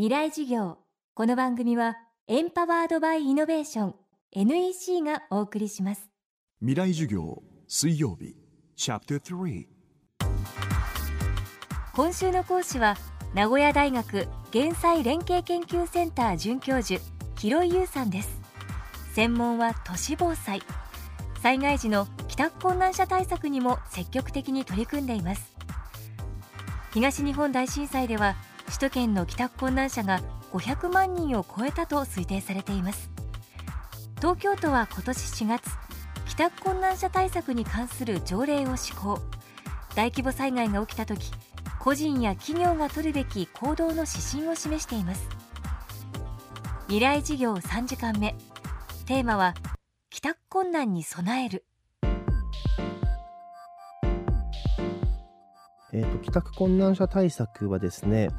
未来授業。この番組はエンパワードバイイノベーション NEC がお送りします。未来授業水曜日チャプター3今週の講師は名古屋大学減災連携研究センター准教授広井優さんです。専門は都市防災。災害時の帰宅困難者対策にも積極的に取り組んでいます。東日本大震災では首都圏の帰宅困難者が500万人を超えたと推定されています。東京都は今年4月帰宅困難者対策に関する条例を施行。大規模災害が起きた時個人や企業が取るべき行動の指針を示しています。未来事業3時間目。テーマは帰宅困難に備える。えーと、帰宅困難者対策はですね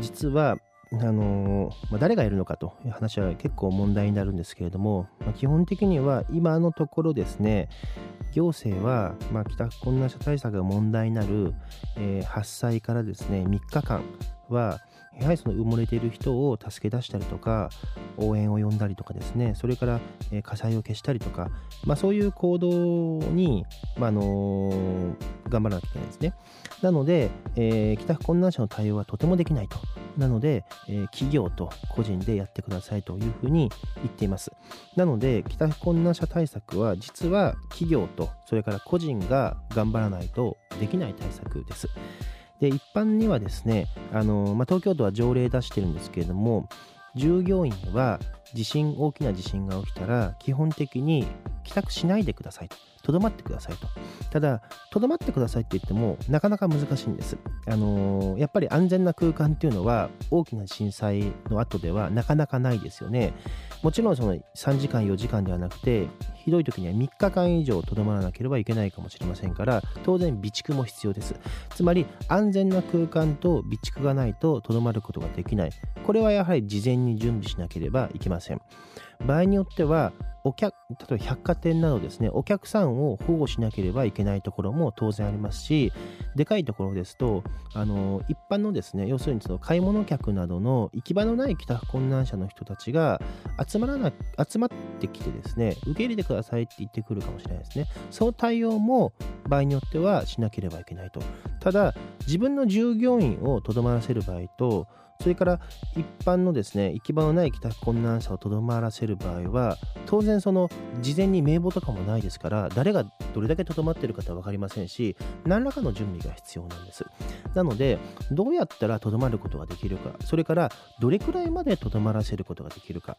実はあの、まあ、誰がいるのかという話は結構問題になるんですけれども、まあ、基本的には今のところですね行政は、まあ、帰宅困難者対策が問題になる、えー、発災からですね3日間はやはりその埋もれている人を助け出したりとか応援を呼んだりとかですね。それから、火災を消したりとか、まあ、そういう行動に、まあ、あの、頑張らなきゃいけないですね。なので、えー、帰宅困難者の対応はとてもできないと。なので、えー、企業と個人でやってくださいというふうに言っています。なので帰宅困難者対策は実は企業とそれから個人が頑張らないとできない対策です。で一般にはですねあの、まあ、東京都は条例出してるんですけれども従業員は地震大きな地震が起きたら基本的に帰宅しないでくださいと。とどまってくださいと。ただとどまってくださいって言ってもなかなか難しいんです。あのー、やっぱり安全な空間っていうのは大きな震災の後ではなかなかないですよね。もちろんその3時間4時間ではなくてひどい時には3日間以上とどまらなければいけないかもしれませんから当然備蓄も必要です。つまり安全な空間と備蓄がないととどまることができない。これはやはり事前に準備しなければいけません。場合によってはお客例えば百貨店などですねお客さんを保護しなければいけないところも当然ありますしでかいところですとあの一般のですね要するにその買い物客などの行き場のない帰宅困難者の人たちが集まらな集まってきてですね受け入れてくだださいって言ってくるかもしれないですね。その対応も場合によってはしなければいけないと。ただ自分の従業員をとどまらせる場合とそれから一般のですね行き場のない帰宅困難者をとどまらせる場合は当然その事前に名簿とかもないですから誰がどれだけとどまっているかは分かりませんし何らかの準備が必要なんです。なのでどうやったらとどまることができるかそれからどれくらいまでとどまらせることができるか。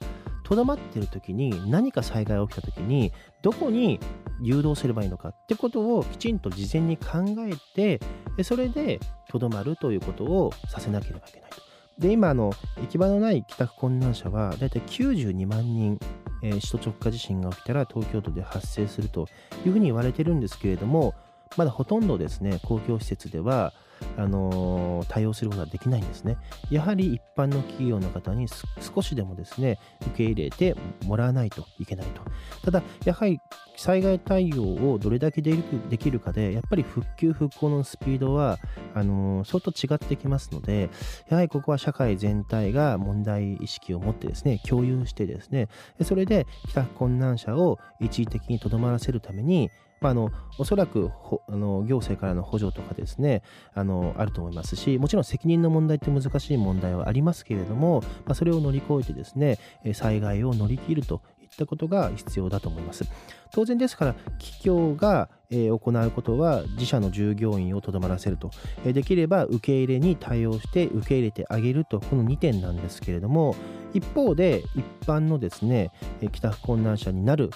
とどまっている時に何か災害が起きた時にどこに誘導すればいいのかってことをきちんと事前に考えてそれでとどまるということをさせなければいけないと。で、今、あの、行き場のない帰宅困難者は、だいたい92万人、えー、首都直下地震が起きたら東京都で発生するというふうに言われてるんですけれども、まだほとんどですね、公共施設では、あの対応することはできないんですね。やはり一般の企業の方に少しでもですね、受け入れてもらわないといけないと。ただ、やはり災害対応をどれだけできるかで、やっぱり復旧・復興のスピードは、あの相当違ってきますので、やはりここは社会全体が問題意識を持ってですね、共有してですね、それで帰宅困難者を一時的にとどまらせるために、まあ、あのおそらくあの行政からの補助とかですねあのあると思いますしもちろん責任の問題って難しい問題はありますけれども、まあ、それを乗り越えてですね災害を乗り切るとったことが必要だと思います。当然ですから企業が行うことは自社の従業員をとどまらせると。できれば受け入れに対応して受け入れてあげると。この2点なんですけれども一方で一般のですね帰宅困難者になる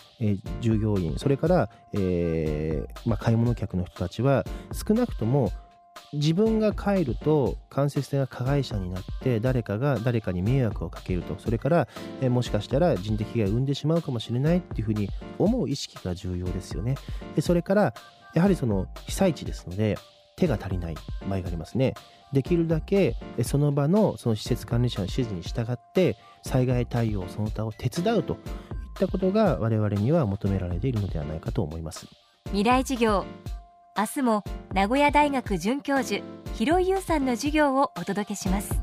従業員それから、えーまあ、買い物客の人たちは少なくとも自分が帰ると間接性が加害者になって誰かが誰かに迷惑をかけると。それから、えもしかしたら人的被害を生んでしまうかもしれないっていうふうに思う意識が重要ですよね。でそれからやはりその被災地ですので手が足りない場合がありますね。できるだけその場のその施設管理者の指示に従って災害対応その他を手伝うといったことが我々には求められているのではないかと思います。未来事業明日も名古屋大学准教授広井優さんの授業をお届けします。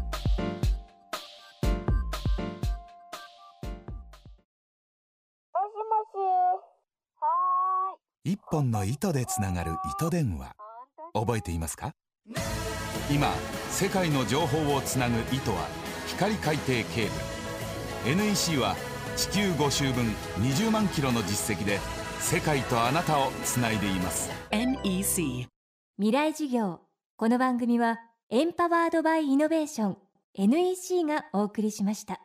一本の糸でつながる糸電話。覚えていますか？今世界の情報をつなぐ糸は光海底ケーブル。NEC は地球5周分20万キロの実績で世界とあなたをつないでいます。NEC 未来事業。この番組はエンパワードバイイノベーション。NEC がお送りしました。